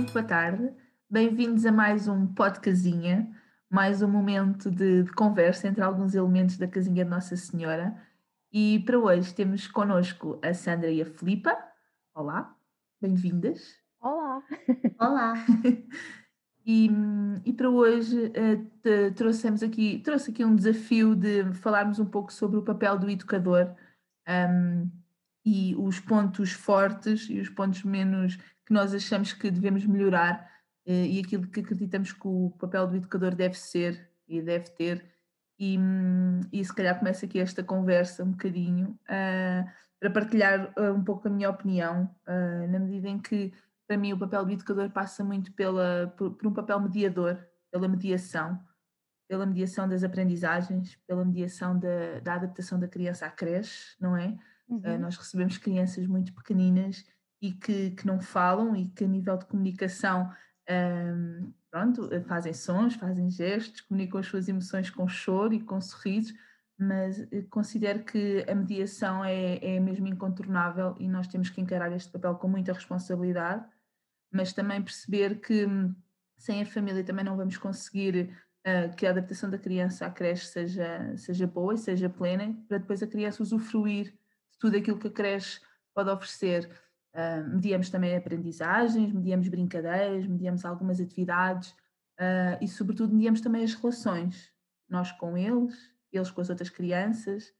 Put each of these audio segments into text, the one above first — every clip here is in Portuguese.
muito boa tarde. Bem-vindos a mais um Pod Casinha, mais um momento de, de, conversa entre alguns elementos da Casinha de Nossa Senhora. E para hoje temos connosco a Sandra e a Filipa. Olá, bem-vindas. Olá. Olá. e, e, para hoje uh, trouxemos aqui, trouxe aqui um desafio de falarmos um pouco sobre o papel do educador um, e os pontos fortes e os pontos menos que nós achamos que devemos melhorar uh, e aquilo que acreditamos que o papel do educador deve ser e deve ter. E, hum, e se calhar começa aqui esta conversa um bocadinho uh, para partilhar uh, um pouco a minha opinião, na medida em que para mim o papel do educador passa muito pela, por, por um papel mediador, pela mediação, pela mediação das aprendizagens, pela mediação da, da adaptação da criança à creche, não é? Uhum. nós recebemos crianças muito pequeninas e que, que não falam e que a nível de comunicação um, pronto, fazem sons, fazem gestos, comunicam as suas emoções com choro e com sorrisos, mas considero que a mediação é, é mesmo incontornável e nós temos que encarar este papel com muita responsabilidade, mas também perceber que hum, sem a família também não vamos conseguir uh, que a adaptação da criança à creche seja, seja boa e seja plena, para depois a criança usufruir de tudo aquilo que a creche pode oferecer. Uh, mediamos também aprendizagens, mediamos brincadeiras, mediamos algumas atividades uh, e, sobretudo, mediamos também as relações, nós com eles, eles com as outras crianças.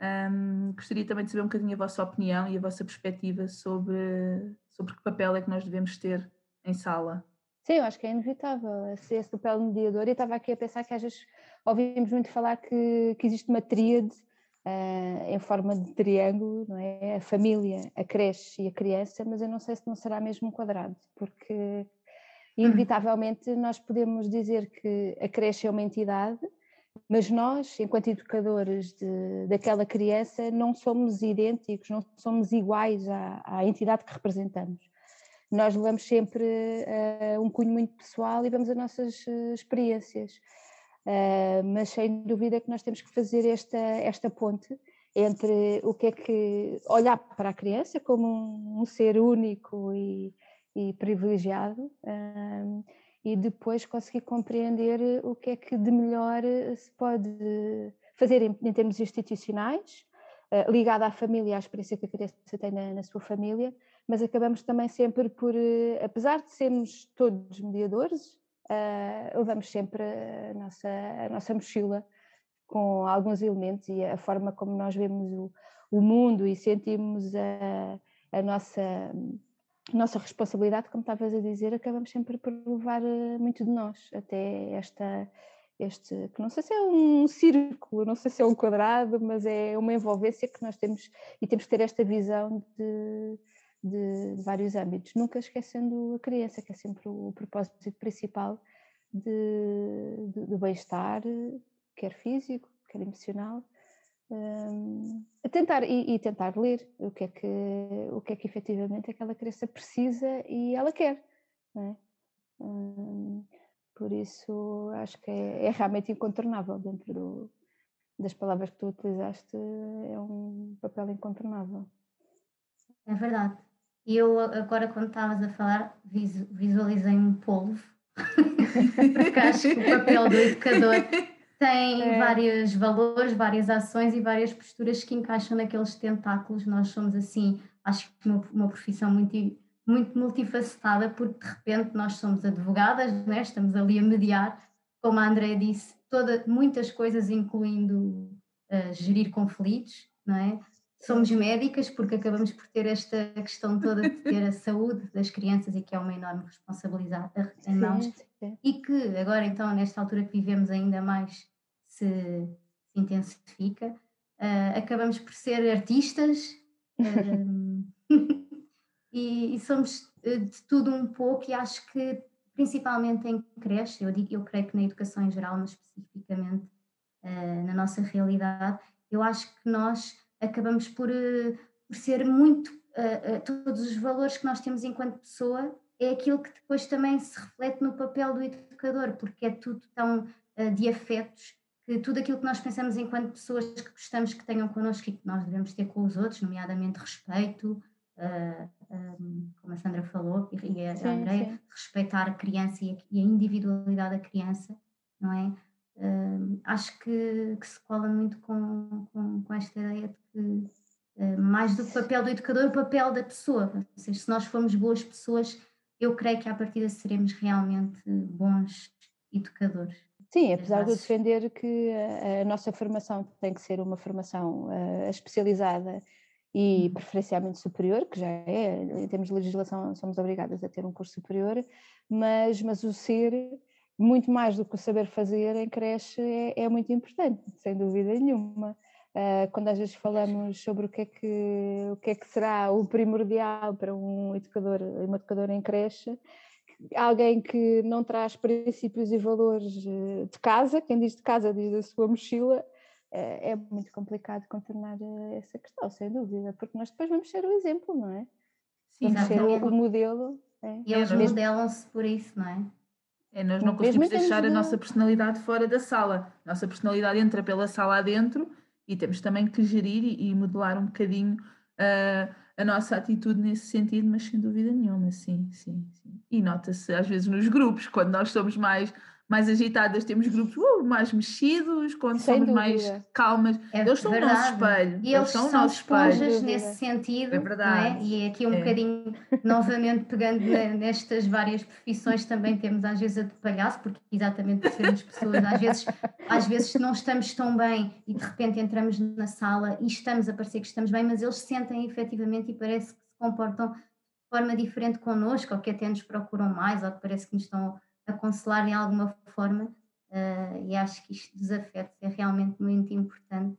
Um, gostaria também de saber um bocadinho a vossa opinião e a vossa perspectiva sobre, sobre que papel é que nós devemos ter em sala. Sim, eu acho que é inevitável esse, esse papel mediador. E estava aqui a pensar que às vezes ouvimos muito falar que, que existe uma tríade uh, em forma de triângulo, não é? A família, a creche e a criança, mas eu não sei se não será mesmo um quadrado, porque inevitavelmente nós podemos dizer que a creche é uma entidade, mas nós, enquanto educadores de, daquela criança, não somos idênticos, não somos iguais à, à entidade que representamos. Nós levamos sempre uh, um cunho muito pessoal e vamos as nossas uh, experiências. Uh, mas sem dúvida que nós temos que fazer esta, esta ponte entre o que é que olhar para a criança como um, um ser único e, e privilegiado uh, e depois conseguir compreender o que é que de melhor se pode fazer em, em termos institucionais, uh, ligado à família, à experiência que a criança tem na, na sua família, mas acabamos também sempre por, apesar de sermos todos mediadores, uh, levamos sempre a nossa, a nossa mochila com alguns elementos e a forma como nós vemos o, o mundo e sentimos a, a nossa, nossa responsabilidade, como estavas a dizer, acabamos sempre por levar eh, muito de nós até esta este, que não sei se é um círculo, não sei se é um quadrado, mas é uma envolvência que nós temos e temos que ter esta visão de, de, de vários âmbitos, nunca esquecendo a criança, que é sempre o, propósito principal de, de, do bem-estar, quer físico, quer emocional, um, a tentar e, e, tentar ler o que é que o que é que efetivamente aquela criança precisa e ela quer, é? um, por isso acho que é, é realmente incontornável dentro do, das palavras que tu utilizaste é um papel incontornável. É verdade. E eu agora quando estavas a falar visualizei um polvo, porque acho que o papel do educador tem é. vários valores, várias ações e várias posturas que encaixam naqueles tentáculos. Nós somos assim, acho que uma, uma profissão muito, muito multifacetada, porque de repente nós somos advogadas, né? estamos ali a mediar, como a André disse, toda, muitas coisas, incluindo uh, gerir conflitos, não é? Somos médicas porque acabamos por ter esta questão toda de ter a saúde das crianças e que é uma enorme responsabilidade em mãos sim, sim. e que agora então nesta altura que vivemos ainda mais se, intensifica uh, acabamos por ser artistas uh, e, e, somos eh, de tudo um pouco e acho que principalmente em creche, eu, digo, eu creio que na educação em geral, mas especificamente uh, na nossa realidade, eu acho que nós acabamos por, eh, por ser muito. Uh, uh, todos os valores que nós temos enquanto pessoa é aquilo que depois também se reflete no papel do educador, porque é tudo tão de afetos que tudo aquilo que nós pensamos enquanto pessoas que gostamos que tenham connosco e que nós devemos ter com os outros, nomeadamente respeito, como a Sandra falou, e a, sim. respeitar a criança e a, individualidade da criança, não é? Uh, acho que, que, se cola muito com, com, com esta ideia de que uh, mais do que o papel do educador, o papel da pessoa. Ou seja, se nós formos boas pessoas, eu creio que à partida seremos realmente bons educadores. Sim, apesar de eu defender que a, a, nossa formação tem que ser uma formação uh, especializada e uhum. preferencialmente superior, que já é, em termos de legislação, somos obrigadas a ter um curso superior, mas, mas o ser, muito mais do que o saber fazer em creche, é, é muito importante, sem dúvida nenhuma. Uh, quando às vezes falamos sobre o que, é que, o que é que será o primordial para um educador, uma educadora em creche, alguém que não traz princípios e valores eh, de casa, quem diz de casa diz da sua mochila, é, é muito complicado contornar eh, essa questão, sem dúvida, porque nós depois vamos ser o exemplo, não é? Sim, vamos ser o, o modelo. É. E eles modelam-se por isso, não é? É, nós não conseguimos deixar a nossa personalidade fora da sala. Nossa personalidade entra pela sala adentro e temos também que gerir e, e modelar um bocadinho uh, a nossa atitude nesse sentido, mas sem dúvida nenhuma, sim, sim, sim. E nota-se às vezes nos grupos, quando nós somos mais mais agitadas, temos grupos uh, mais mexidos, quando Sem somos dúvida. mais calmas. É eles são verdade. o nosso espelho. E eles, são, são esponjas nesse sentido. É verdade. É? E aqui um é. bocadinho, novamente pegando nestas várias profissões, também temos às vezes a de palhaço, porque exatamente por sermos pessoas, às vezes, às vezes não estamos tão bem e de repente entramos na sala e estamos a parecer que estamos bem, mas eles sentem efetivamente e parece que se comportam de forma diferente connosco, ou que até nos procuram mais, ou que parece que nos estão aconselhar em alguma forma, uh, e acho que isto dos afetos é realmente muito importante.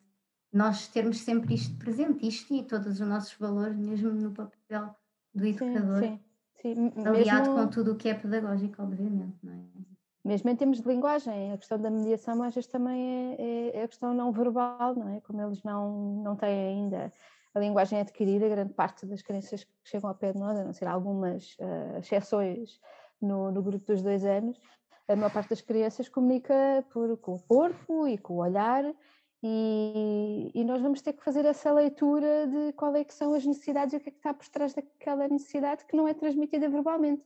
Nós termos sempre isto presente, isto e todos os nossos valores, mesmo no papel do educador, sim, sim, sim. aliado mesmo... com tudo o que é pedagógico, obviamente, não é? Mesmo em termos de linguagem, a questão da mediação às vezes também é, é, é a questão não verbal, não é? Como eles não, não têm ainda a linguagem adquirida, grande parte das crianças que chegam ao pé de nós, a não ser algumas uh, exceções no, no grupo dos dois anos, a maior parte das crianças comunica por, com o corpo e com o olhar e, e, nós vamos ter que fazer essa leitura de qual é que são as necessidades e o que é que está por trás daquela necessidade que não é transmitida verbalmente.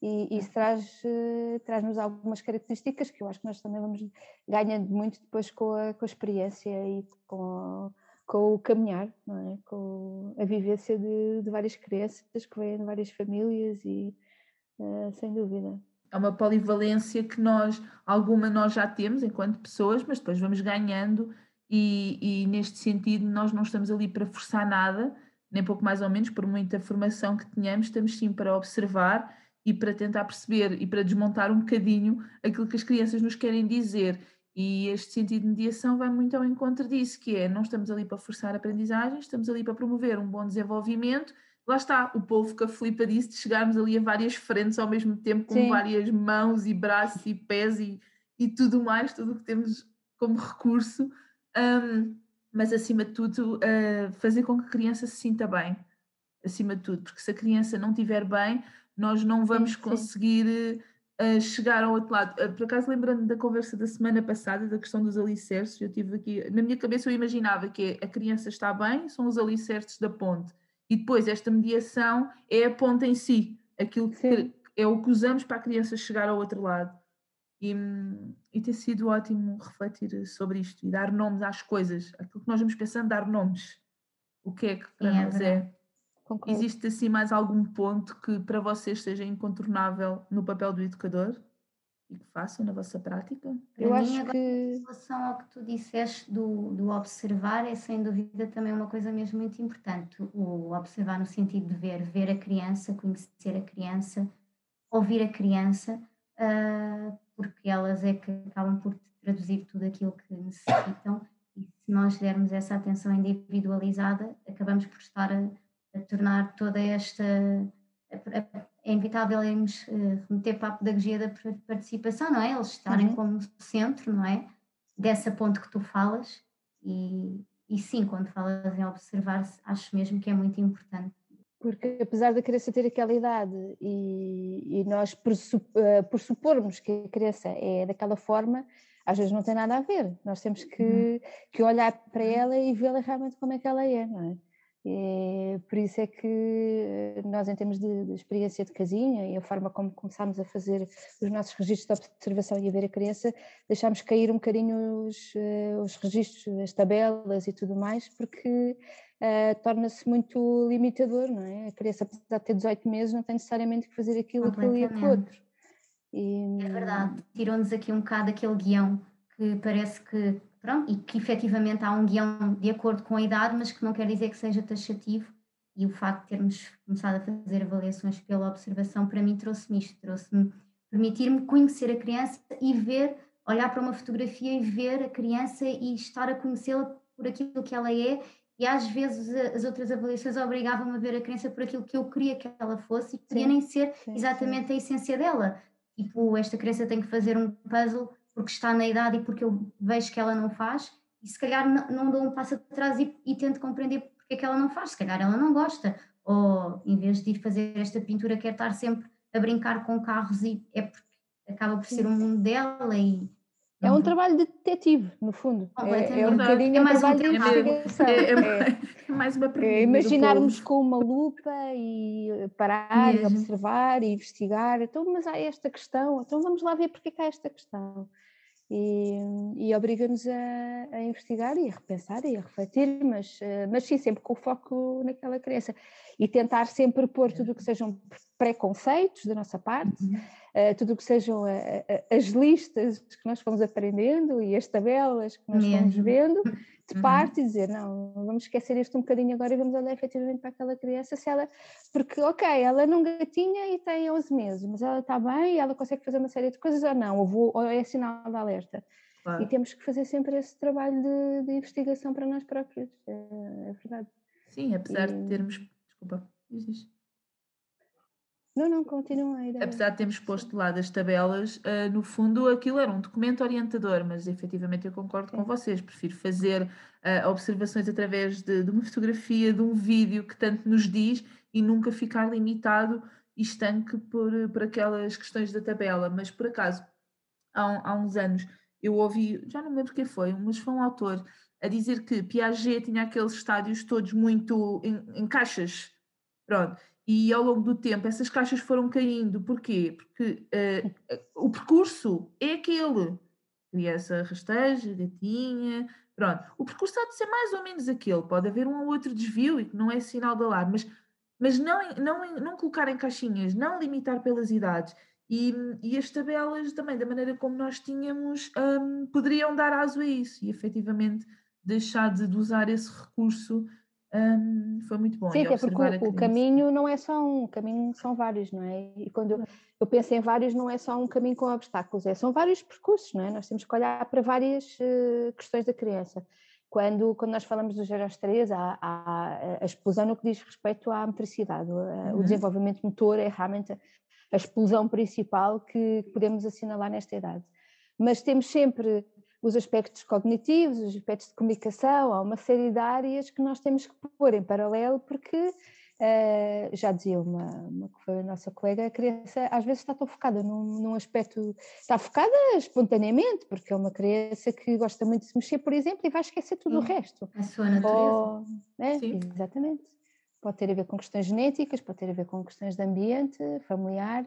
E isso traz, uh, traz-nos algumas características que eu acho que nós também vamos ganhando muito depois com a, com a experiência e com, com o caminhar, é? com a vivência de, de várias crianças que vêm de várias famílias e, uh, sem dúvida. É uma polivalência que nós, alguma nós já temos enquanto pessoas, mas depois vamos ganhando e, e neste sentido nós não estamos ali para forçar nada, nem pouco mais ou menos, por muita formação que tenhamos, estamos sim para observar e para tentar perceber e para desmontar um bocadinho aquilo que as crianças nos querem dizer. E este sentido de mediação vai muito ao encontro disso, que é não estamos ali para forçar a aprendizagem, estamos ali para promover um bom desenvolvimento lá está, o povo que a Filipa disse de chegarmos ali a várias frentes ao mesmo tempo, com Sim. várias mãos e braços e pés e, e tudo mais, tudo o que temos como recurso, um, mas acima de tudo, uh, fazer com que a criança se sinta bem, acima de tudo, porque se a criança não estiver bem, nós não vamos sim, conseguir uh, chegar ao outro lado. Uh, por acaso, lembrando da conversa da semana passada, da questão dos alicerces, eu tive aqui, na minha cabeça eu imaginava que a criança está bem, são os alicerces da ponte e depois esta mediação é a ponta em si, aquilo que é o que usamos para a criança chegar ao outro lado. E, e tem sido ótimo refletir sobre isto e dar nomes às coisas, aquilo que nós vamos pensando, dar nomes. O que é que para é, nós é? Existe assim mais algum ponto que para vocês seja incontornável no papel do educador? E que façam na vossa prática? Eu Para acho mim, que. Em relação ao que tu disseste do, do observar, é sem dúvida também uma coisa mesmo muito importante. O observar no sentido de ver, ver a criança, conhecer a criança, ouvir a criança, uh, porque elas é que acabam por traduzir tudo aquilo que necessitam. E se nós dermos essa atenção individualizada, acabamos por estar a, a tornar toda esta. A, a, é inevitável irmos uh, remeter para a pedagogia da participação, não é? Eles estarem uhum. como centro, não é? Dessa ponte que tu falas e, e sim, quando falas em observar, acho mesmo que é muito importante. Porque apesar da criança ter aquela idade e, e nós por supormos que a criança é daquela forma, às vezes não tem nada a ver. Nós temos que, uhum. que olhar para ela e vê-la realmente como é que ela é, não é? E, por isso é que nós, em termos de, de, experiência de casinha e a forma como começámos a fazer os nossos registros de observação e a ver a criança, deixámos cair um bocadinho os, eh, os registros, as tabelas e tudo mais, porque uh, torna-se muito limitador, não é? A criança, apesar de ter 18 meses, não tem necessariamente que fazer aquilo, aquilo e aquilo outro. E... É verdade, tirou-nos aqui um bocado aquele guião que parece que pronto, e que efetivamente há um guião de acordo com a idade, mas que não quer dizer que seja taxativo. E o facto de termos começado a fazer avaliações pela observação, para mim, trouxe-me isto, trouxe-me permitir-me conhecer a criança e ver, olhar para uma fotografia e ver a criança e estar a conhecê-la por aquilo que ela é. E às vezes as outras avaliações obrigavam-me a ver a criança por aquilo que eu queria que ela fosse e podia nem ser sim, exatamente sim. a essência dela. Tipo, esta criança tem que fazer um puzzle porque está na idade e porque eu vejo que ela não faz, e se calhar não, não dou um passo atrás e, e tento compreender porque é que ela não faz, se calhar ela não gosta, ou em vez de ir fazer esta pintura, quer estar sempre a brincar com carros e é porque acaba por ser um mundo dela e é um trabalho de detetive, no fundo. É, é um bocadinho é mais um trabalho de investigação. É, é, é, mais uma é imaginarmos com uma lupa e parar, Mesmo. observar e investigar. Então, mas há esta questão, então vamos lá ver porque é que há esta questão e, e obriga-nos a, a, investigar e a repensar e a refletir, mas, eh, mas sim, sempre com o foco naquela criança e tentar sempre pôr tudo o que sejam preconceitos da nossa parte, uhum. uh, tudo o que sejam a, as listas que nós fomos aprendendo e as tabelas que nós fomos vendo, de uhum. parte e dizer, não, vamos esquecer isto um bocadinho agora e vamos olhar efetivamente para aquela criança, se ela, porque ok, ela não gatinha e tem 11 meses, mas ela está bem, ela consegue fazer uma série de coisas ou não, ou, vou, ou é sinal de alerta. Claro. E temos que fazer sempre esse trabalho de, de investigação para nós próprios, é, é verdade. Sim, apesar e... de termos, desculpa, diz não, não, continua a Apesar de termos posto de lado as tabelas, uh, no fundo aquilo era um documento orientador, mas efetivamente eu concordo com vocês, prefiro fazer uh, observações através de, de, uma fotografia, de um vídeo que tanto nos diz e nunca ficar limitado e estanque por, por aquelas questões da tabela. Mas por acaso, há, há uns anos, eu ouvi, já não me lembro quem foi, mas foi um autor a dizer que Piaget tinha aqueles estádios todos muito em, em caixas. Pronto e ao longo do tempo essas caixas foram caindo. Porquê? Porque uh, o percurso é aquele. Criança rasteja, gatinha, pronto. O percurso há de ser mais ou menos aquele. Pode haver um ou outro desvio e que não é sinal de alarme, mas, mas não, não, não colocar em caixinhas, não limitar pelas idades. E, e as tabelas também, da maneira como nós tínhamos, um, poderiam dar aso a isso e efetivamente deixar de, de usar esse recurso foi muito bom. Sim, até porque o, o, caminho não é só um, o caminho são vários, não é? E quando eu, eu penso em vários, não é só um caminho com obstáculos, é, são vários percursos, não é? Nós temos que olhar para várias uh, questões da criança. Quando, quando nós falamos dos 0 aos 3, há, há, a explosão no que diz respeito à motricidade. Uhum. O desenvolvimento motor é realmente a explosão principal que podemos assinalar nesta idade. Mas temos sempre os aspectos cognitivos, os aspectos de comunicação, há uma série de áreas que nós temos que pôr em paralelo porque uh, já dizia uma, uma que foi a nossa colega, a criança às vezes está tão focada num, num, aspecto, está focada espontaneamente, porque é uma criança que gosta muito de se mexer, por exemplo, e vai esquecer tudo Sim, o resto. A sua natureza. Ou, né? Exatamente. Pode ter a ver com questões genéticas, pode ter a ver com questões de ambiente, familiar,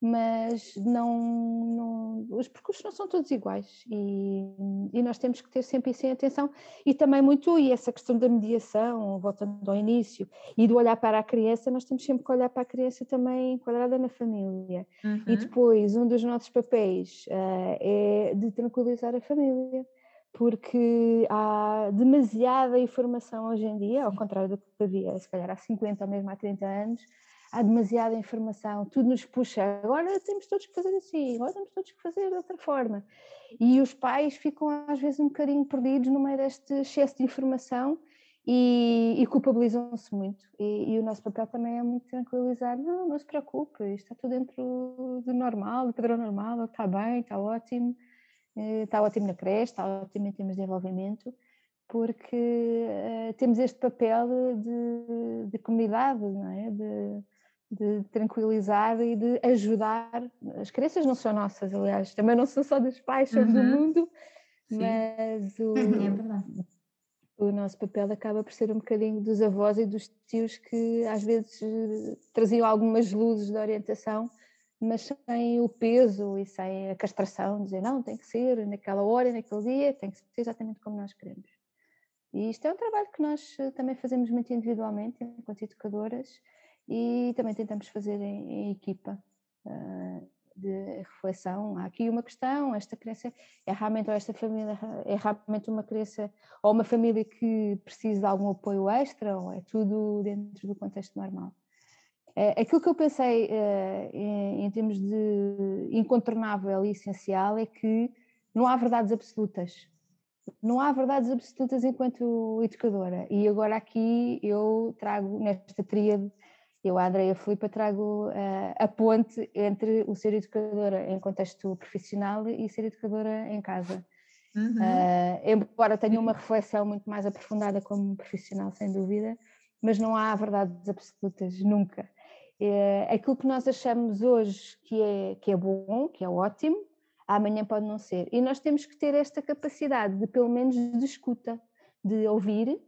mas não, não, os percursos não são todos iguais e, e, nós temos que ter sempre isso em atenção e também muito, e essa questão da mediação, voltando ao início, e do olhar para a criança, nós temos sempre que olhar para a criança também enquadrada na família. Uhum. E depois, um dos nossos papéis uh, é de tranquilizar a família, porque há demasiada informação hoje em dia, ao contrário do que havia, se calhar há 50 ou mesmo há 30 anos, há demasiada informação, tudo nos puxa, agora temos todos que fazer assim, agora temos todos que fazer de outra forma. E os pais ficam às vezes um bocadinho perdidos no meio deste excesso de informação e, e culpabilizam-se muito. E, e, o nosso papel também é muito tranquilizar: não, não se preocupe, está tudo dentro do normal, do padrão normal, está bem, está ótimo, eh, está ótimo na creche, está ótimo em termos de desenvolvimento porque uh, temos este papel de, de comunidade, não é? De, de tranquilizar e de ajudar. As crianças não são nossas, aliás, também não são só dos pais, são uhum. do mundo, Sim. mas o, o nosso papel acaba por ser um bocadinho dos avós e dos tios que às vezes traziam algumas luzes de orientação, mas sem o peso e sem a castração, dizer não, tem que ser naquela hora, naquele dia, tem que ser exatamente como nós queremos. E isto é um trabalho que nós eh, também fazemos muito individualmente, enquanto educadoras, e também tentamos fazer em, em equipa. Uh, de reflexão. Há aqui uma questão, esta criança é realmente, ou esta família é realmente uma criança, ou uma família que precisa de algum apoio extra, ou é tudo dentro do contexto normal. É, aquilo que eu pensei é, em, em termos de incontornável e essencial é que não há verdades absolutas. Não há verdades absolutas enquanto educadora. E agora aqui eu trago nesta tríade eu, a Andrea Filipa, trago uh, a ponte entre o ser educadora em contexto profissional e ser educadora em casa. Uhum. Uh, embora tenha uma reflexão muito mais aprofundada como profissional, sem dúvida, mas não há verdades absolutas, nunca. Uh, aquilo que nós achamos hoje que é, que é bom, que é ótimo, amanhã pode não ser. E nós temos que ter esta capacidade de, pelo menos, de escuta, de ouvir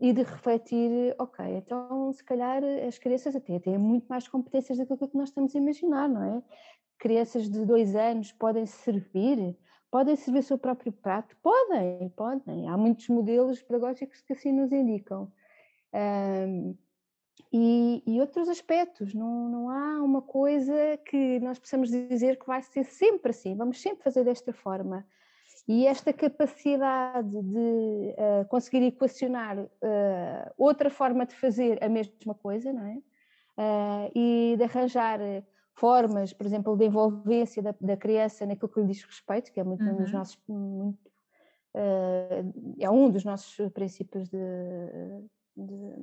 E de refletir, ok, então se calhar as crianças até têm muito mais competências do que nós estamos a imaginar, não é? Crianças de dois anos podem servir, podem servir o seu próprio prato, podem, podem. Há muitos modelos pedagógicos que assim nos indicam. Uh, e, e, outros aspectos, não, não há uma coisa que nós possamos dizer que vai ser sempre assim, vamos sempre fazer desta forma. E esta capacidade de uh, conseguir equacionar uh, outra forma de fazer a mesma coisa, não é? Uh, e de arranjar formas, por exemplo, de envolvência da, da, criança naquilo que lhe diz respeito, que é muito uhum. um dos uhum. nossos muito, é um dos nossos princípios de, de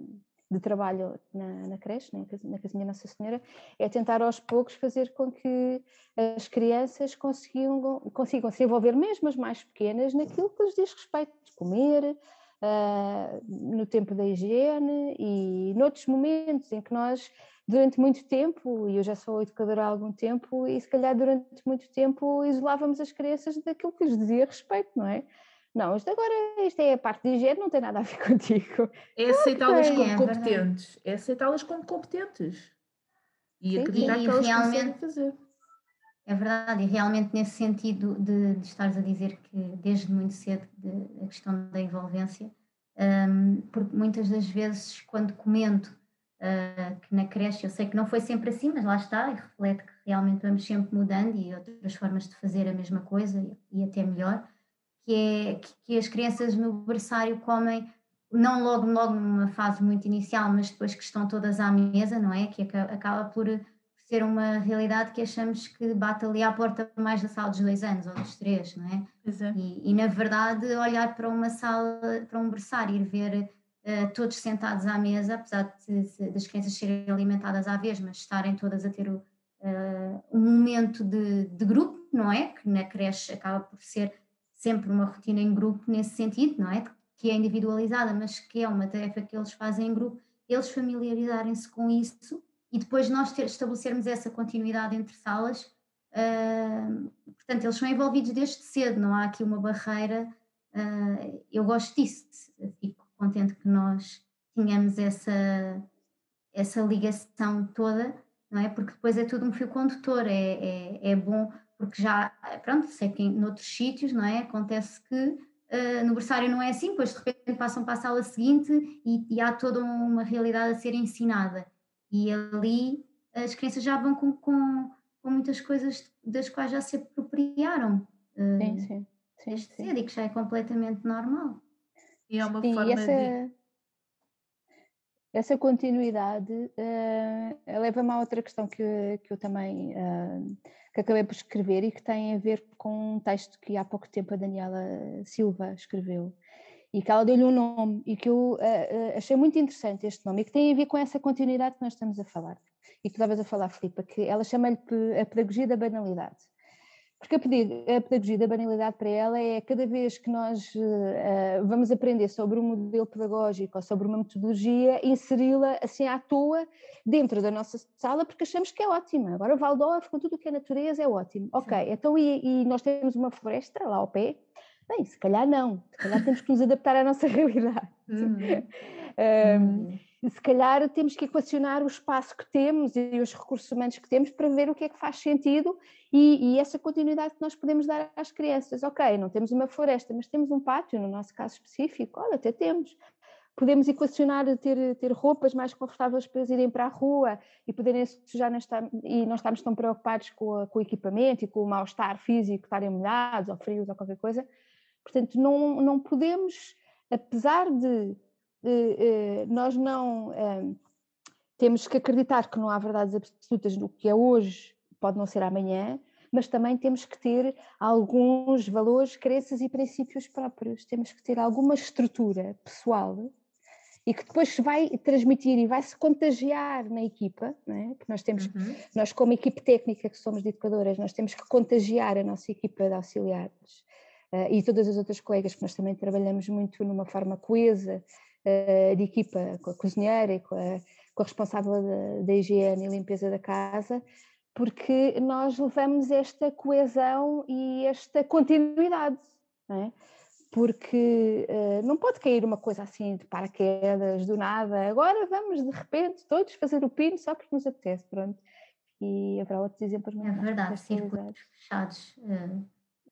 de trabalho na, na creche, na Casinha Nossa Senhora, é tentar aos poucos fazer com que as crianças consigam, consigam se envolver, mesmo as mais pequenas, naquilo que lhes diz respeito de comer, uh, no tempo da higiene e noutros momentos em que nós, durante muito tempo, e eu já sou educadora há algum tempo, e se calhar durante muito tempo isolávamos as crianças daquilo que lhes dizia respeito, não é? Não, isto agora isto é a parte de higiene, não tem nada a ver contigo. É aceitá-las como é competentes. É aceitá-las como competentes. E Sim, acreditar e, que elas conseguem fazer. É verdade, e realmente nesse sentido de, de estares a dizer que desde muito cedo de, a questão da envolvência, um, porque muitas das vezes quando comento uh, que na creche, eu sei que não foi sempre assim, mas lá está, e reflete que realmente vamos sempre mudando e outras formas de fazer a mesma coisa e, e até melhor que é que, as crianças no berçário comem não logo, logo numa fase muito inicial, mas depois que estão todas à mesa, não é? Que acaba por ser uma realidade que achamos que bate ali à porta mais da sala dos dois anos ou dos três, não é? é. E, e, na verdade olhar para uma sala, para um berçário e ver uh, todos sentados à mesa, apesar de, de, das crianças serem alimentadas à vez, mas estarem todas a ter o, uh, um momento de, de grupo, não é? Que na creche acaba por ser sempre uma rotina em grupo nesse sentido, não é? Que é individualizada, mas que é uma tarefa que eles fazem em grupo, eles familiarizarem-se com isso e depois nós ter, estabelecermos essa continuidade entre salas. Uh, portanto, eles são envolvidos desde cedo, não há aqui uma barreira. Uh, eu gosto disso, fico contente que nós tenhamos essa, essa ligação toda, não é? Porque depois é tudo um fio condutor, é, é, é bom porque já, pronto, sei que em noutros sítios, não é? Acontece que uh, no berçário não é assim, depois de repente passam para a sala seguinte e, e, há toda uma realidade a ser ensinada. E ali as crianças já vão com, com, com muitas coisas das quais já se apropriaram. Uh, sim, sim. sim, sim. cedo e que já é completamente normal. E é uma sim, forma essa... de essa continuidade uh, leva-me a outra questão que, que eu também uh, que acabei por escrever e que tem a ver com um texto que há pouco tempo a Daniela Silva escreveu e que ela deu-lhe um nome e que eu uh, achei muito interessante este nome e que tem a ver com essa continuidade que nós estamos a falar e que estavas a falar, Filipa, que ela chama-lhe a pedagogia da banalidade. Porque a pedagogia da banalidade para ela é cada vez que nós uh, vamos aprender sobre um modelo pedagógico ou sobre uma metodologia, inseri-la assim à toa dentro da nossa sala porque achamos que é ótima. Agora Waldorf com tudo o que é natureza é ótimo. Ok, então e, e, nós temos uma floresta lá ao pé Bem, se calhar não, se calhar temos que nos adaptar à nossa realidade. Uhum. um, se calhar temos que equacionar o espaço que temos e os recursos humanos que temos para ver o que é que faz sentido e, e, essa continuidade que nós podemos dar às crianças. Ok, não temos uma floresta, mas temos um pátio, no nosso caso específico, olha, até temos. Podemos equacionar ter, ter roupas mais confortáveis para irem para a rua e poderem sujar e não estamos tão preocupados com, a, com o equipamento e com o mal-estar físico, estarem molhados ou frios ou qualquer coisa. Portanto, não, não podemos, apesar de eh, nós não eh, temos que acreditar que não há verdades absolutas no que é hoje, pode não ser amanhã, mas também temos que ter alguns valores, crenças e princípios próprios. Temos que ter alguma estrutura pessoal e que depois se vai transmitir e vai se contagiar na equipa, não é? Porque nós temos, uhum. nós como equipe técnica que somos de educadoras, nós temos que contagiar a nossa equipa de auxiliares e todas as outras colegas, que nós também trabalhamos muito numa forma coesa uh, de equipa, com a cozinheira e com a, com a responsável da, da higiene e limpeza da casa, porque nós levamos esta coesão e esta continuidade, não é? porque uh, não pode cair uma coisa assim de paraquedas, do nada, agora vamos de repente todos fazer o pino só porque nos apetece, pronto. E haverá outros exemplos É verdade, círculos fechados uh,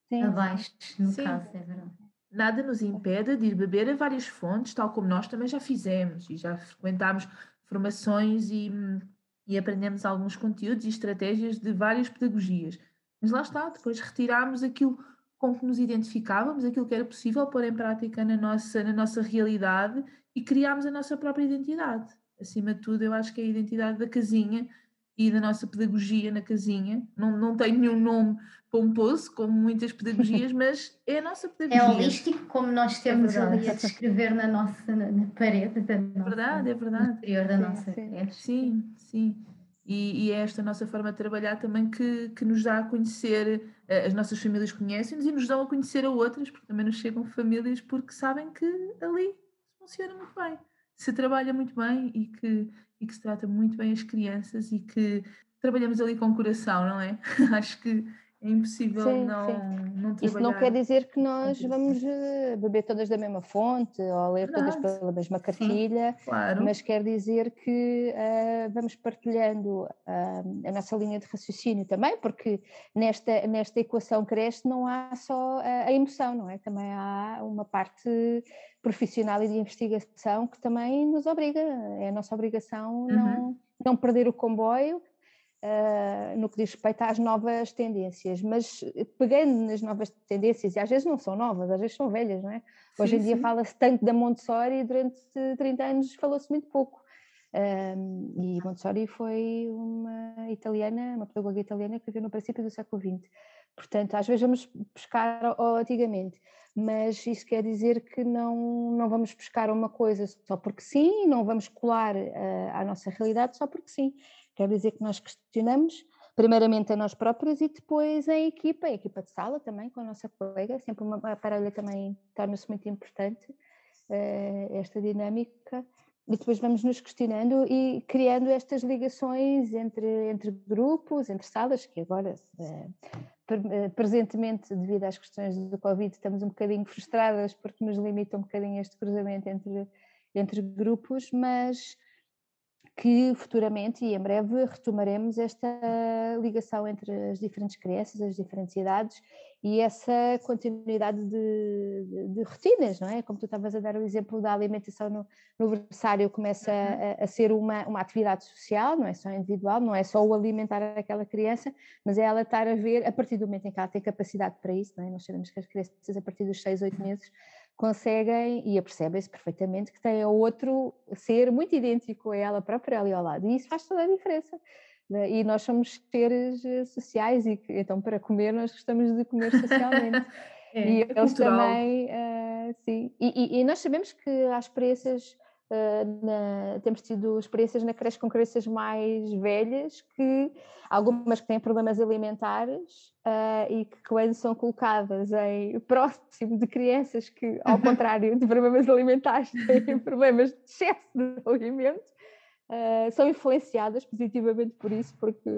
sim, abaixo, no sim. caso, é verdade. Nada nos impede de ir beber a várias fontes, tal como nós também já fizemos e já frequentámos formações e, e aprendemos alguns conteúdos e estratégias de várias pedagogias. Mas lá está, depois retirámos aquilo com que nos identificávamos, aquilo que era possível pôr em prática na nossa, na nossa realidade e criámos a nossa própria identidade. Acima de tudo, eu acho que é a identidade da casinha e da nossa pedagogia na casinha. Não, não tem nenhum nome pomposo, como muitas pedagogias, mas é a nossa pedagogia. É holístico, como nós temos é ali a descrever na nossa na, na parede da nossa, é verdade, é verdade. interior da sim, nossa sim. sim, sim. E, e, é esta nossa forma de trabalhar também que, que nos dá a conhecer, eh, as nossas famílias conhecem-nos e nos dão a conhecer a outras, porque também nos chegam famílias porque sabem que ali funciona muito bem, se trabalha muito bem e que e que se trata muito bem as crianças e que trabalhamos ali com o coração, não é? Acho que é impossível sim, não, sim. não trabalhar. Isso não quer dizer que nós vamos eh, beber todas da mesma fonte ou ler Verdade. todas pela mesma cartilha, sim, claro. mas quer dizer que uh, vamos partilhando uh, a nossa linha de raciocínio também, porque nesta, nesta equação cresce não há só a, a emoção, não é? Também há uma parte profissional e de investigação que também nos obriga, é a nossa obrigação uhum. não, não perder o comboio uh, no que diz respeito às novas tendências, mas eh, pegando nas novas tendências, e às vezes não são novas, às vezes são velhas, não é? Sim, Hoje em dia fala-se tanto da Montessori e durante 30 anos falou-se muito pouco. Um, e Montessori foi uma italiana, uma pedagoga italiana que viveu no princípio do século XX. Portanto, às vezes vamos pescar antigamente, mas isso quer dizer que não, não vamos pescar uma coisa só porque sim, não vamos colar uh, à nossa realidade só porque sim. Quer dizer que nós questionamos, primeiramente a nós próprios e depois a equipa, a equipa de sala também, com a nossa colega, sempre uma parelha também torna-se muito importante, uh, esta dinâmica, e depois vamos nos questionando e criando estas ligações entre, entre grupos, entre salas, que agora, uh, presentemente, devido às questões do Covid, estamos um bocadinho frustradas porque nos limita um bocadinho este cruzamento entre, entre grupos, mas que futuramente e em breve retomaremos esta ligação entre as diferentes crianças, as diferentes idades e essa continuidade de, de, de rotinas, não é? Como tu estavas a dar o exemplo da alimentação no, no versário, começa uhum. a, a, ser uma, uma atividade social, não é só individual, não é só o alimentar aquela criança, mas é ela estar a ver, a partir do momento em que ela tem capacidade para isso, não é? Nós sabemos que as crianças a partir dos 6, 8 meses conseguem e apercebem-se perfeitamente que têm outro ser muito idêntico a ela própria ali ao lado. E isso faz toda a diferença. Né? E nós somos seres eh, sociais e então para comer nós gostamos de comer socialmente. é, e é eles cultural. também, uh, sim. E, e, e, nós sabemos que há experiências Uh, na, temos tido experiências na creche com crianças mais velhas que algumas que têm problemas alimentares uh, e que quando são colocadas em próximo de crianças que ao contrário de problemas alimentares têm problemas de excesso de alimento uh, são influenciadas positivamente por isso porque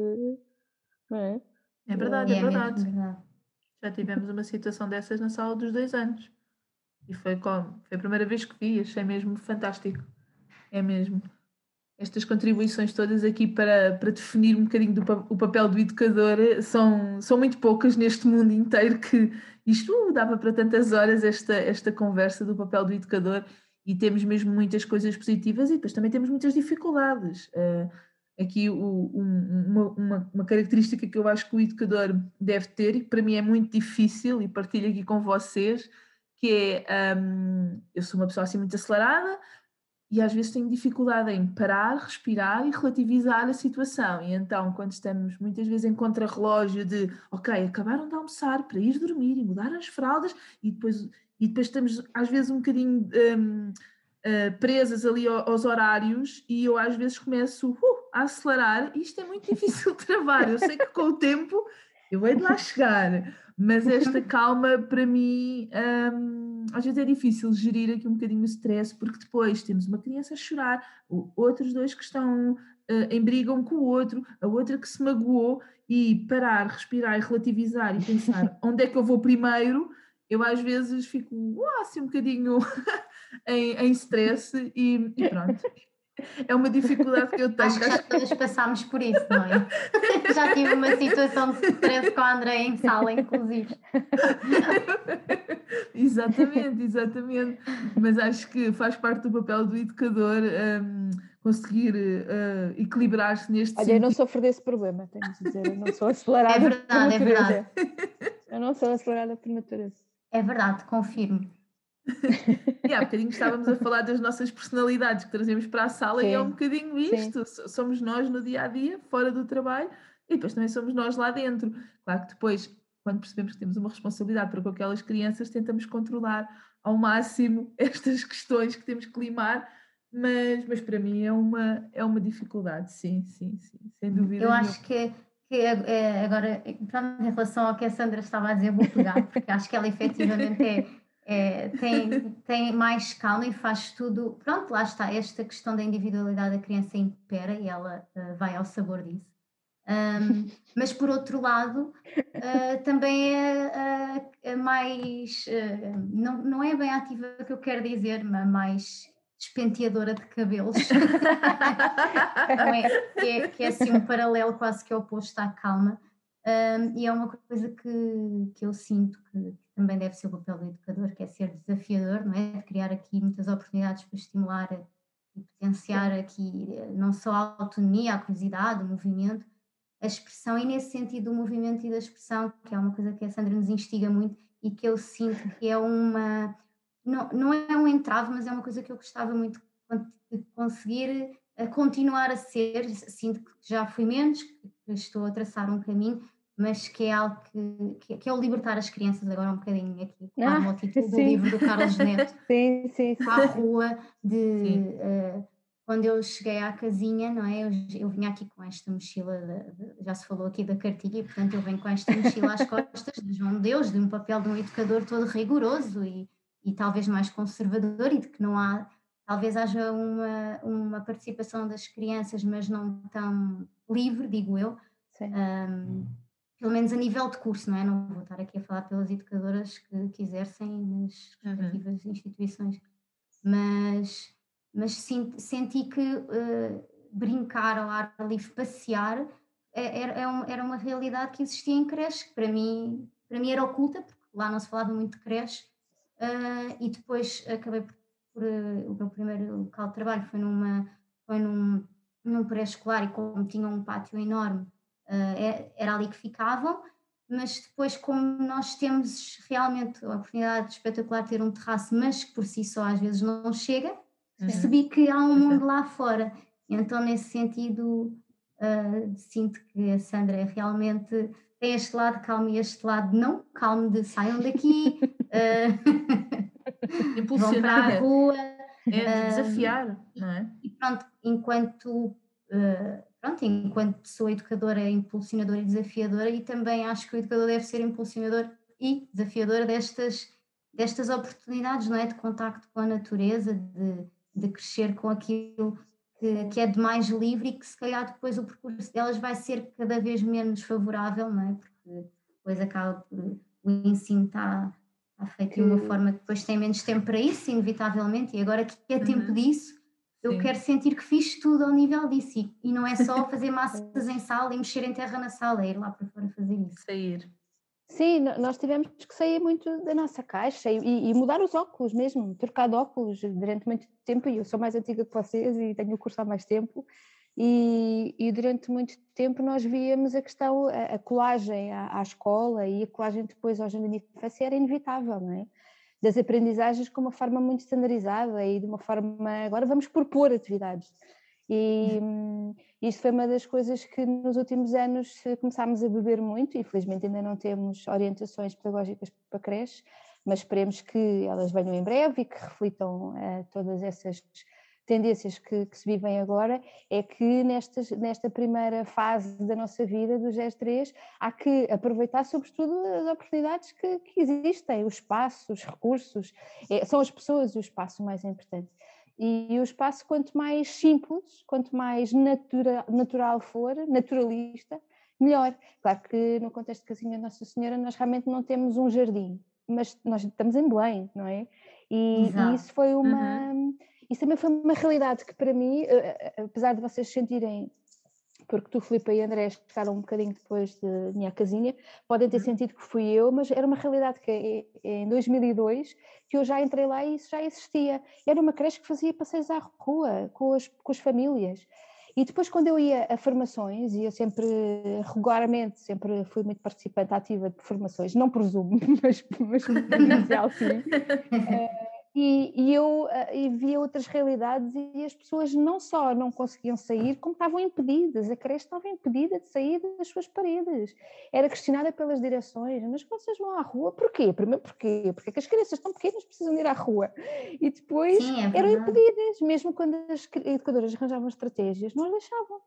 é? é verdade, é, é verdade. Já tivemos uma situação dessas na sala dos dois anos. E foi como? Foi a primeira vez que vi, achei mesmo fantástico. É mesmo. Estas contribuições todas aqui para, para definir um bocadinho do, o papel do educador são, são muito poucas neste mundo inteiro que isto uh, dava para tantas horas esta, esta conversa do papel do educador e temos mesmo muitas coisas positivas e depois também temos muitas dificuldades. Uh, aqui o, um, uma, uma, uma, característica que eu acho que o educador deve ter e que para mim é muito difícil e partilho aqui com vocês, que é, um, eu sou uma pessoa assim muito acelerada e às vezes tenho dificuldade em parar, respirar e relativizar a situação. E então, quando estamos muitas vezes em contra-relógio de, ok, acabaram de almoçar para ir dormir e mudar as fraldas e depois, e depois estamos às vezes um bocadinho um, uh, presas ali aos horários e eu às vezes começo uh, a acelerar e isto é muito difícil de travar. Eu sei que com o tempo eu hei de lá chegar, mas esta calma para mim um, às vezes é difícil gerir aqui um bocadinho o stress, porque depois temos uma criança a chorar, outros dois que estão uh, em briga um com o outro, a outra que se magoou e parar, respirar e relativizar e pensar onde é que eu vou primeiro, eu às vezes fico assim um bocadinho em, em stress e, e pronto. É uma dificuldade que eu tenho. Acho que já todas passámos por isso, não é? já tive uma situação de stress com a André em sala, inclusive. exatamente, exatamente. Mas acho que faz parte do papel do educador um, conseguir uh, equilibrar-se neste Olha, sentido. eu não sofro desse problema, tenho de dizer. Eu não sou acelerada. É verdade, é verdade. Eu não sou acelerada por natureza. É verdade, confirmo. e há bocadinho estávamos a falar das nossas personalidades que trazemos para a sala sim, e é um bocadinho isto. Sim. Somos nós no dia a dia, fora do trabalho, e depois também somos nós lá dentro. Claro que depois, quando percebemos que temos uma responsabilidade para com aquelas crianças, tentamos controlar ao máximo estas questões que temos que limar, mas, mas para mim é uma, é uma dificuldade, sim, sim, sim, sem dúvida. Eu acho que que é, agora, em relação ao que a Sandra estava a dizer, vou pegar, porque acho que ela efetivamente é, é, tem, tem mais calma e faz tudo. Pronto, lá está, esta questão da individualidade da criança impera e ela uh, vai ao sabor disso. Um, mas por outro lado, uh, também é uh, mais. não, não é bem ativa que eu quero dizer, mas mais despenteadora de cabelos. é, que, é, que é assim um paralelo quase que oposto à calma. Um, e é uma coisa que, que eu sinto que também deve ser o papel do educador, que é ser desafiador, não é? De criar aqui muitas oportunidades para estimular e potenciar aqui eh, não só a autonomia, a curiosidade, o movimento, a expressão, e nesse sentido o movimento e da expressão, que é uma coisa que a Sandra nos instiga muito e que eu sinto que é uma. Não, não é um entrave, mas é uma coisa que eu gostava muito de conseguir eh, continuar a ser. Sinto que já fui menos, que estou a traçar um caminho, mas que é algo que, que, que, é o libertar as crianças agora um bocadinho aqui, ah, o título sim. do livro do Carlos Neto, sim, sim, sim. à rua, de uh, quando eu cheguei à casinha, não é? Eu, eu vinha aqui com esta mochila, de, de, já se falou aqui da cartilha, e portanto eu venho com esta mochila às costas de João Deus, de um papel de um educador todo rigoroso e, e talvez mais conservador e de que não há, talvez haja uma, uma participação das crianças, mas não tão livre, digo eu. Sim. Um, pelo menos a nível de curso, não é? Não vou estar aqui a falar pelas educadoras que, que exercem nas uhum. respectivas uhum. instituições, mas, mas senti, senti que uh, brincar ao ar livre, passear, é, era, é era uma realidade que existia em creche, que para mim, para mim era oculta, porque lá não se falava muito de creche, uh, e depois acabei por, por uh, o meu primeiro local de trabalho foi numa foi num, num pré-escolar e como tinha um pátio enorme, uh, era ali que ficavam, mas depois, como nós temos realmente a oportunidade espetacular de ter um terraço, mas que por si só às vezes não chega, percebi que há um mundo lá fora. Então, nesse sentido, uh, sinto que a Sandra é realmente tem este lado calmo e este lado não calmo de saiam daqui, uh, vão para a rua. É desafiar, não é? E pronto, enquanto uh, pronto, enquanto pessoa educadora, impulsionadora e desafiadora, e também acho que o educador deve ser impulsionador e desafiador destas, destas oportunidades, não é? De contacto com a natureza, de, de crescer com aquilo que, que é de mais livre e que se calhar depois o percurso delas vai ser cada vez menos favorável, não é? Porque depois acaba por, o ensino está, está feito de uma forma que depois tem menos tempo para isso, inevitavelmente, e agora que é tempo uhum. disso, eu Sim. quero sentir que fiz tudo ao nível disso e, e não é só fazer massas em sala e mexer em terra na sala, é ir lá para fora fazer isso. Sair. Sim, nós tivemos que sair muito da nossa caixa e, e, mudar os óculos mesmo, trocar de óculos durante muito tempo. E eu sou mais antiga que vocês e tenho o curso há mais tempo. E, e durante muito tempo nós víamos a questão, a, a colagem à, à, escola e a colagem depois ao jardim de infância era inevitável, não é? Das aprendizagens com uma forma muito standardizada e de uma forma. Agora vamos propor atividades. E hum, isto foi uma das coisas que nos últimos anos começámos a beber muito, e felizmente ainda não temos orientações pedagógicas para creche, mas esperemos que elas venham em breve e que reflitam uh, todas essas tendências que, que, se vivem agora, é que nestas, nesta primeira fase da nossa vida, do GES 3, há que aproveitar sobretudo as oportunidades que, que existem, o espaço, os recursos, é, são as pessoas o espaço mais importante. E o espaço, quanto mais simples, quanto mais natura, natural for, naturalista, melhor. Claro que no contexto de Casinha Nossa Senhora nós realmente não temos um jardim, mas nós estamos em Belém, não é? E, e isso foi uma. Uhum. Isso também foi uma realidade que para mim, eh, eh, apesar de vocês sentirem porque tu, Filipe e André ficaram um bocadinho depois de minha casinha, podem ter uhum. sentido que fui eu, mas era uma realidade que é em 2002 que eu já entrei lá e isso já existia. Era uma creche que fazia passeios à rua com as, com as famílias. E depois, quando eu ia a formações, e eu sempre, regularmente, sempre fui muito participante ativa de formações, não presumo, mas, mas presencial sim. E, e eu uh, e via outras realidades e as pessoas não só não conseguiam sair, como estavam impedidas, a creche estava impedida de sair das suas paredes. Era questionada pelas direções, mas vocês vão à rua, porquê? Primeiro porquê? Porque as crianças estão pequenas precisam ir à rua. E depois Sim, é eram impedidas, mesmo quando as educadoras arranjavam estratégias, não as deixavam.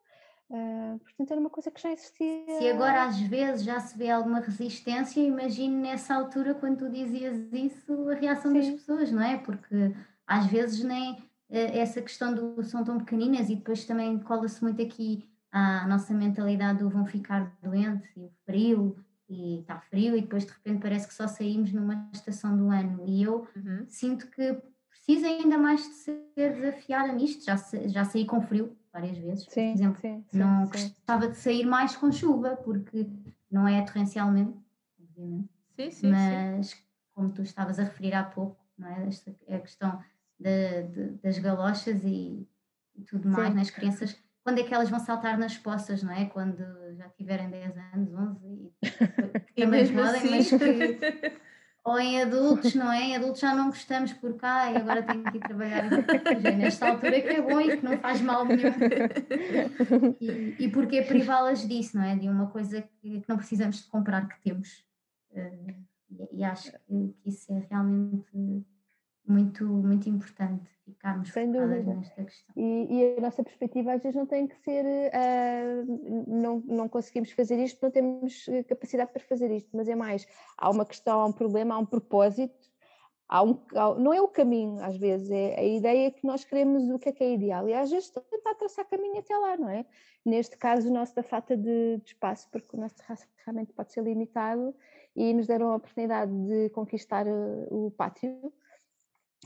Uh, portanto, era uma coisa que já existia. Se agora às vezes já se vê alguma resistência, imagino nessa altura, quando tu dizias isso, a reação Sim. das pessoas, não é? Porque às vezes nem eh, essa questão do são tão pequeninas e depois também cola-se muito aqui a nossa mentalidade do vão ficar doentes e o frio e está frio e depois de repente parece que só saímos numa estação do ano e eu uhum. sinto que preciso ainda mais de ser desafiada nisto, já, já saí com frio várias vezes. Sim, por exemplo, sim, sim, não gostava de sair mais com chuva, porque não é torrencialmente, obviamente. Sim, sim, mas como tu estavas a referir há pouco, não é? Esta é a questão de, de, das galochas e, e tudo mais, nas né? crianças, quando é que elas vão saltar nas poças, não é? Quando já tiverem 10 anos, 11 e, e também podem, assim. mas que ou em adultos, não é? Em adultos já não gostamos por cá e agora tenho que ir trabalhar nesta altura que é bom e que não faz mal nenhum. E, e porque privá-las disso, não é? De uma coisa que, não precisamos de comprar, que temos. Uh, e, acho que, isso é realmente muito, muito importante ficarmos Sem dúvida. nesta questão. E, e, a nossa perspectiva às vezes não tem que ser, uh, não, não conseguimos fazer isto, não temos capacidade para fazer isto, mas é mais, há uma questão, há um problema, há um propósito, há um, há, não é o caminho às vezes, é a ideia que nós queremos o que é que é ideal e às vezes tentar traçar caminho até lá, não é? Neste caso o nosso da falta de, de espaço, porque o nosso terraço realmente pode ser limitado e nos deram a oportunidade de conquistar uh, o pátio,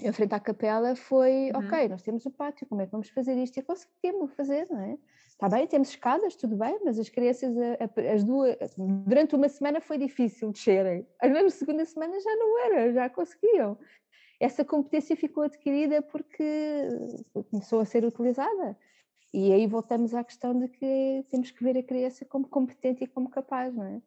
em frente à capela foi, uhum. ok, nós temos o pátio, como é que vamos fazer isto? E conseguimos fazer, não é? Está bem, temos escadas, tudo bem, mas as crianças, as duas, durante uma semana foi difícil descerem, na segunda semana já não era, já conseguiam. Essa competência ficou adquirida porque começou a ser utilizada. E aí voltamos à questão de que temos que ver a criança como competente e como capaz, não é?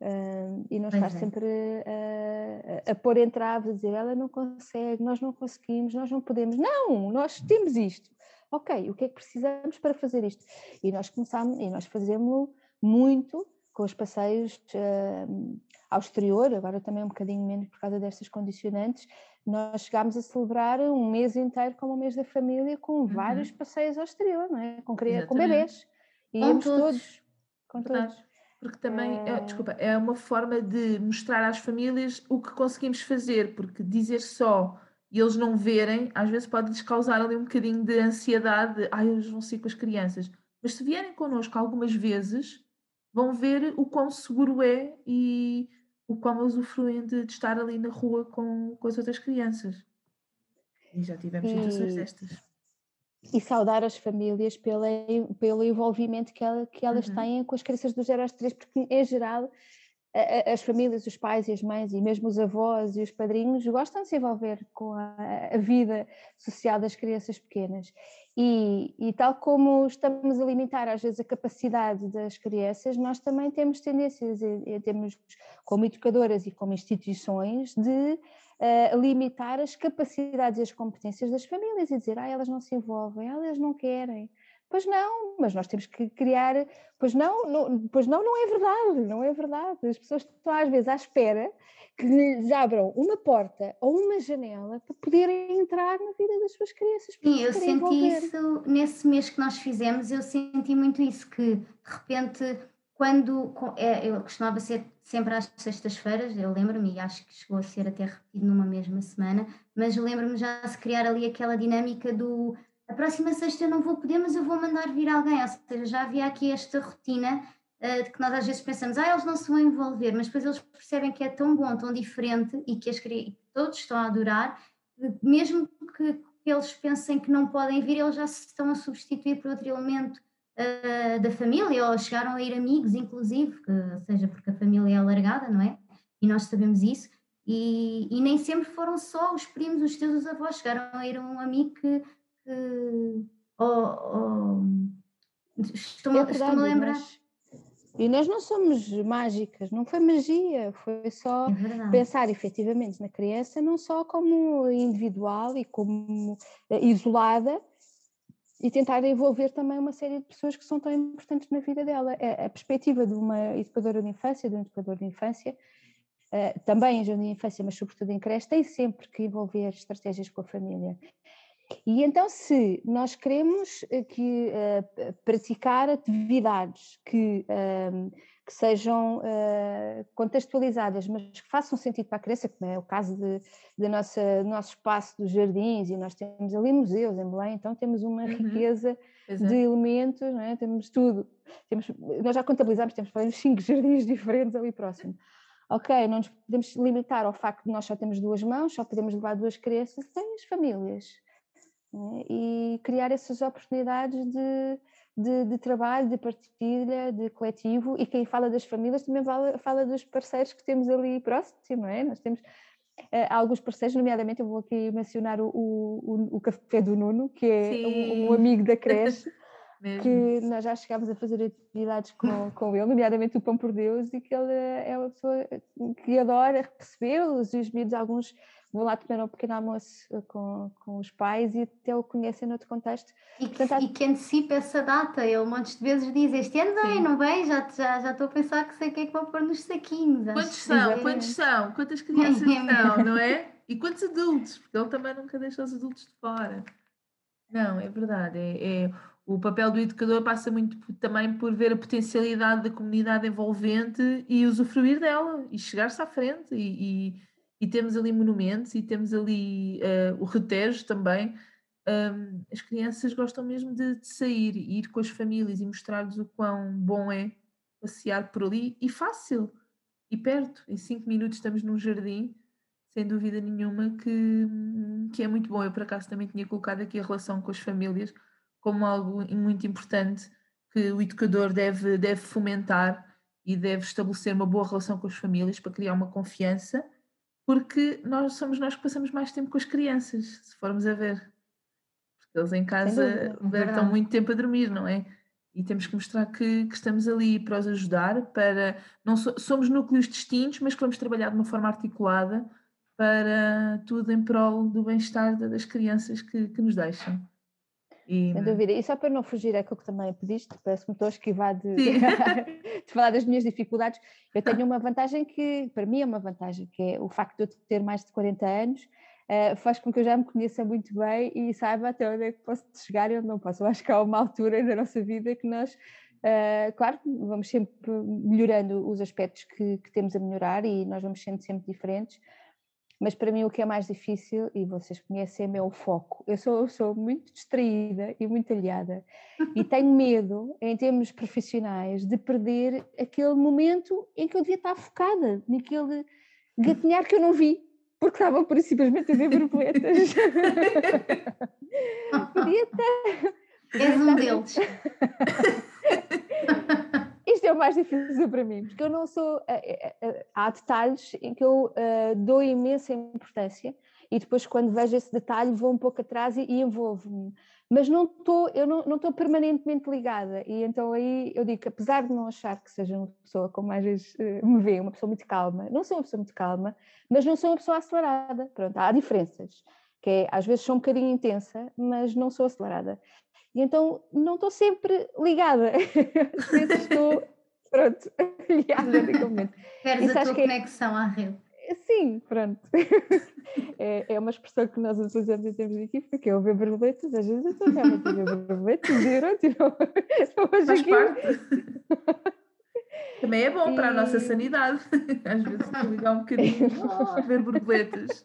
Uh, e não estar é. sempre a, a, a pôr entraves, a dizer ela não consegue, nós não conseguimos, nós não podemos. Não, nós temos isto. Ok, o que é que precisamos para fazer isto? E nós começamos, e nós fazemos muito com os passeios uh, ao exterior, agora também um bocadinho menos por causa destas condicionantes, nós chegámos a celebrar um mês inteiro como o mês da família com uhum. vários passeios ao exterior, não é? Com, com bebês. E íamos todos. todos. Com todos. Porque também, é, desculpa, é uma forma de mostrar às famílias o que conseguimos fazer, porque dizer só e eles não verem, às vezes pode-lhes causar ali um bocadinho de ansiedade, ai, eles vão ser com as crianças. Mas se vierem connosco algumas vezes, vão ver o quão seguro é e o qual usufruem de, de estar ali na rua com, com as outras crianças. E já tivemos situações destas. E saudar as famílias pela, pelo envolvimento que, ela, que elas uhum. têm com as crianças do 0 aos 3, porque em geral as famílias, os pais e as mães e mesmo os avós e os padrinhos gostam de se envolver com a, a vida social das crianças pequenas. E, e, tal como estamos a limitar às vezes a capacidade das crianças, nós também temos tendências, e, e temos como educadoras e como instituições, de uh, limitar as capacidades e as competências das famílias e dizer, ah, elas não se envolvem, elas não querem. Pois não, mas nós temos que criar. Pois não, não, pois não, não é verdade, não é verdade. As pessoas estão às vezes à espera que lhes abram uma porta ou uma janela para poderem entrar na vida das suas crianças. Sim, eu senti envolver. isso nesse mês que nós fizemos, eu senti muito isso, que de repente, quando é, eu costumava ser sempre às sextas-feiras, eu lembro-me, e acho que chegou a ser até repetido numa mesma semana, mas lembro-me já de criar ali aquela dinâmica do a próxima sexta eu não vou poder, mas eu vou mandar vir alguém. Ou seja, já havia aqui esta rotina uh, de que nós às vezes pensamos, ah, eles não se vão envolver, mas depois eles percebem que é tão bom, tão diferente e que as, todos estão a adorar, mesmo que, eles pensem que não podem vir, eles já se estão a substituir por outro elemento uh, da família, ou chegaram a ir amigos, inclusive, que, seja porque a família é alargada, não é? E nós sabemos isso. E, e, nem sempre foram só os primos, os teus, os avós, chegaram a ir um amigo que que. Estou-me é estou a lembrar. Nós, e nós não somos mágicas, não foi magia, foi só é pensar efetivamente na criança, não só como individual e como isolada, e tentar envolver também uma série de pessoas que são tão importantes na vida dela. A, a perspectiva de uma educadora de infância, de um educador de infância, uh, também em jardim de infância, mas sobretudo em creche, tem sempre que envolver estratégias com a família. E então, se nós queremos eh, que, uh, praticar atividades que, uh, que sejam uh, contextualizadas, mas que façam sentido para a criança, como é o caso de, de nossa, do nosso espaço dos jardins, e nós temos ali museus em Belém, então temos uma uhum. riqueza de elementos, é? temos tudo. Temos, nós já contabilizamos, temos uns cinco jardins diferentes ali próximo. Ok, não nos podemos limitar ao facto de nós só temos duas mãos, só podemos levar duas crianças, tem as famílias né? e criar essas oportunidades de, de, de, trabalho, de partilha, de coletivo. E quem fala das famílias também fala, fala dos parceiros que temos ali próximo, não é? Nós temos uh, alguns parceiros, nomeadamente, eu vou aqui mencionar o, o, o Café do Nuno, que é um, um, amigo da creche. que nós já chegámos a fazer atividades com, com ele, nomeadamente o Pão por Deus, e que ele é uma pessoa que adora recebê-los e os miúdos, alguns vou lá tomar um pequeno almoço eh, com, com os pais e até o conhecem noutro contexto. E que, Portanto, e que antecipa essa data, ele montes de vezes diz, este ano vem, não vem? Já, já, já estou a pensar que sei o que é que vou pôr nos saquinhos. Quantos são? É... Quantos são? Quantas crianças são, não é? E quantos adultos? Porque ele também nunca deixa os adultos de fora. Não, é verdade. É, é, o papel do educador passa muito também por ver a potencialidade da comunidade envolvente e usufruir dela e chegar-se à frente e, e e temos ali monumentos e temos ali uh, o retejo também. Um, as crianças gostam mesmo de, de sair e ir com as famílias e mostrar-lhes o quão bom é passear por ali e fácil e perto. Em cinco minutos estamos num jardim, sem dúvida nenhuma que, que é muito bom. Eu, por acaso, também tinha colocado aqui a relação com as famílias como algo muito importante que o educador deve, deve fomentar e deve estabelecer uma boa relação com as famílias para criar uma confiança porque nós somos nós que passamos mais tempo com as crianças, se formos a ver. Porque eles em casa é estão muito tempo a dormir, não é? E temos que mostrar que, que estamos ali para os ajudar, para não so, somos núcleos distintos, mas que vamos trabalhar de uma forma articulada para tudo em prol do bem-estar das crianças que, que nos deixam. E... Sem dúvida. E só para não fugir àquilo que também pediste, parece-me estou a esquivar de, de, falar das minhas dificuldades, eu tenho uma vantagem que, para mim é uma vantagem, que é o facto de eu ter mais de 40 anos, uh, faz com que eu já me conheça muito bem e saiba até onde é que posso chegar e onde não posso. Eu acho que há uma altura da nossa vida que nós, uh, claro, vamos sempre melhorando os aspectos que, que temos a melhorar e nós vamos sendo sempre diferentes, mas para mim o que é mais difícil, e vocês conhecem, é o foco. Eu sou, sou muito distraída e muito aliada e tenho medo, em termos profissionais, de perder aquele momento em que eu devia estar focada, naquele gatinhar que eu não vi, porque estava por simplesmente a ver borboletas. Podia estar. És um deles. Mais difícil para mim, porque eu não sou. Eh, eh, eh, há detalhes em que eu dou imensa importância e depois, quando vejo esse detalhe, vou um pouco atrás e, envolvo-me. Mas não estou, eu não estou permanentemente ligada, e então aí eu digo que, apesar de não achar que seja uma pessoa como às vezes me vê, uma pessoa muito calma, não sou uma pessoa muito calma, mas não sou uma pessoa acelerada. Pronto, há diferenças, que é, às vezes sou um bocadinho intensa, mas não sou acelerada. E então não estou sempre ligada. Estou, pronto, ligada naquele momento. Queres a tua é conexão à rede. Sim, pronto. É, é, uma expressão que nós utilizamos em termos de equipa, que é o ver borboletas. Às vezes eu estou realmente a ver borboletas e eu tipo, Faz parte. Também é bom e... para a nossa sanidade. Às vezes ligar um bocadinho oh, ver borboletas.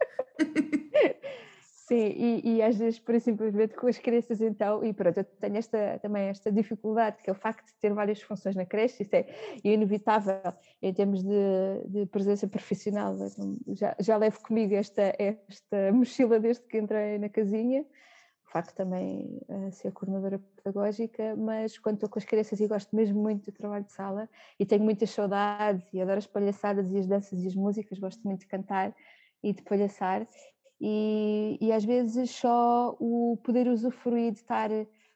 Sim, e, e, às vezes, por simplesmente com as crianças, então, e pronto, eu tenho esta, também esta dificuldade, que é o facto de ter várias funções na creche, isso é inevitável em termos de, de presença profissional. Já, já levo comigo esta, esta mochila desde que entrei na casinha, o facto também uh, ser coordenadora pedagógica, mas quando estou com as crianças e gosto mesmo muito do trabalho de sala e tenho muitas saudades e adoro as palhaçadas e as danças e as músicas, gosto muito de cantar e de palhaçar e, e às vezes só o poder usufruir de estar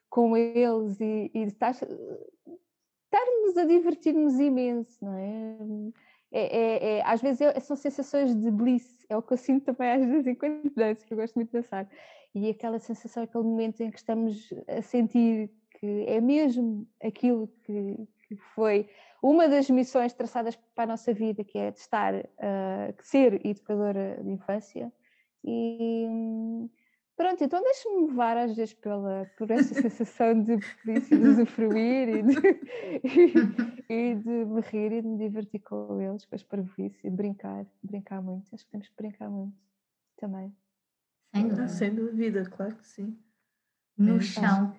com eles e, e de estar, estarmos a divertir-nos imenso, não é? É, é, é, às vezes são sensações de bliss, é o que eu sinto também às vezes enquanto danço, que eu gosto muito de dançar. E aquela sensação, aquele momento em que estamos a sentir que é mesmo aquilo que, que foi uma das missões traçadas para a nossa vida, que é de estar, uh, ser educadora de infância, e pronto, então deixa-me levar às vezes pela, por essa sensação de, de usufruir e de, e, e, de me rir e de me divertir com eles, com as parvoíces e de brincar, brincar muito. Acho que temos que brincar muito também. Sem dúvida, ah, sem dúvida claro que sim. No é, chão.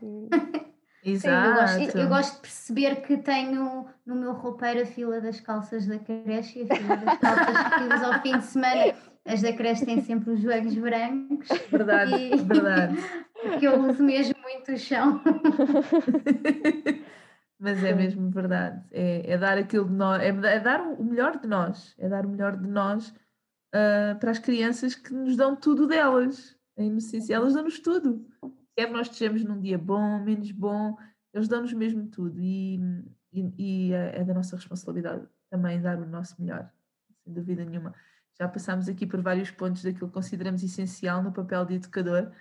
Exato. eu, gosto, eu, gosto, de perceber que tenho no meu roupeiro a fila das calças da creche e a fila das calças que ao fim de semana as da creche têm sempre os joelhos brancos. Verdade, e... verdade. Porque eu uso mesmo muito o chão. Mas é mesmo verdade. É, é dar aquilo de nós, é, é, dar o melhor de nós, é dar o melhor de nós uh, para as crianças que nos dão tudo delas. Em essência, elas dão-nos tudo. Quer nós estejamos num dia bom, menos bom, eles dão-nos mesmo tudo. E, e, e é, é da nossa responsabilidade também dar o nosso melhor, sem dúvida nenhuma. Já passámos aqui por vários pontos daquilo que consideramos essencial no papel de educador.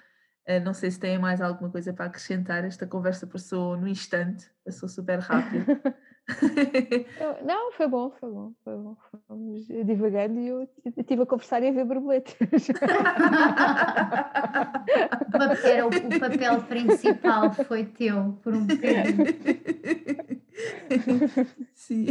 Uh, não sei se têm mais alguma coisa para acrescentar. Esta conversa passou no instante, passou super rápido. não, foi bom, foi bom, foi bom. Fomos divagando e eu estive a conversar e a ver borboletas. Era o, o papel principal foi teu por um bocadinho. Sim.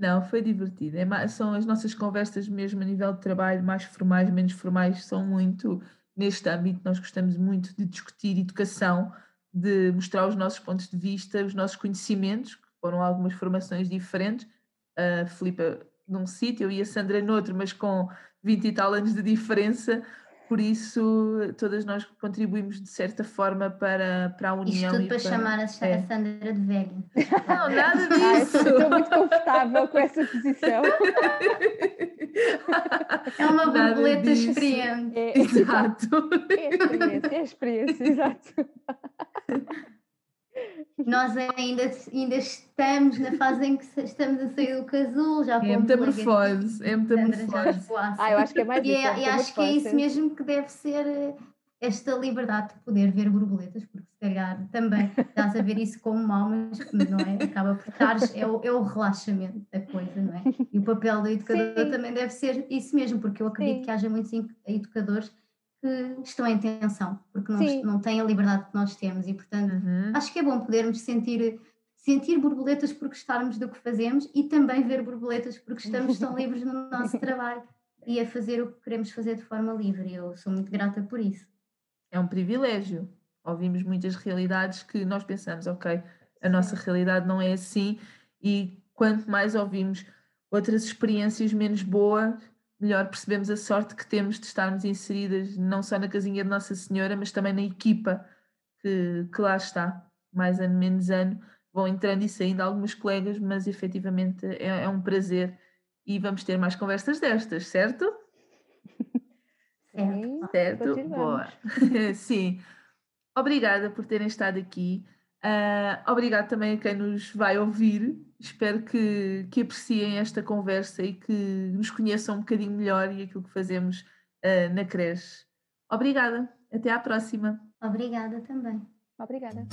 Não, foi divertido. É são as nossas conversas mesmo a nível de trabalho, mais formais, menos formais, são muito neste âmbito. Nós gostamos muito de discutir educação, de mostrar os nossos pontos de vista, os nossos conhecimentos, que foram algumas formações diferentes. A Filipa num sítio e a Sandra noutro, mas com 20 e tal anos de diferença, por isso, todas nós contribuímos de certa forma para, para a união. Isto tudo para, para chamar a, é. Sandra de velha. Não, nada disso. estou muito confortável com essa posição. É uma borboleta experiente. É, exato. É experiência, é experiência, exato. Nós ainda, ainda estamos na fase em que estamos a sair do casulo, já É metamorfose, é metamorfose. Ah, eu acho que é mais E, é, e acho que é isso mesmo que deve ser eh, esta liberdade de poder ver borboletas, porque se calhar também estás a ver isso como mal, mas não é? Acaba por estar, é o, é o relaxamento da coisa, não é? E o papel do educador Sim. também deve ser isso mesmo, porque eu acredito Sim. que haja muitos educadores que estão em tensão, porque não, não têm a liberdade que nós temos e, portanto, uhum. acho que é bom podermos sentir, sentir borboletas por gostarmos do que fazemos e também ver borboletas porque estamos tão livres no nosso trabalho. e a fazer o que queremos fazer de forma livre. Eu sou muito grata por isso. É um privilégio. Ouvimos muitas realidades que nós pensamos, ok, a nossa realidade não é assim, e quanto mais ouvimos outras experiências menos boas, melhor percebemos a sorte que temos de estarmos inseridas não só na casinha de Nossa Senhora, mas também na equipa que, que lá está, mais ano menos ano, vão entrando e saindo algumas colegas, mas efetivamente é, é um prazer e vamos ter mais conversas destas, certo? Certo. Certo, boa. Sim. Obrigada por terem estado aqui. Uh, obrigado também a quem nos vai ouvir. Espero que, que apreciem esta conversa e que nos conheçam um bocadinho melhor e aquilo que fazemos uh, na creche. Obrigada. Até à próxima. Obrigada também. Obrigada.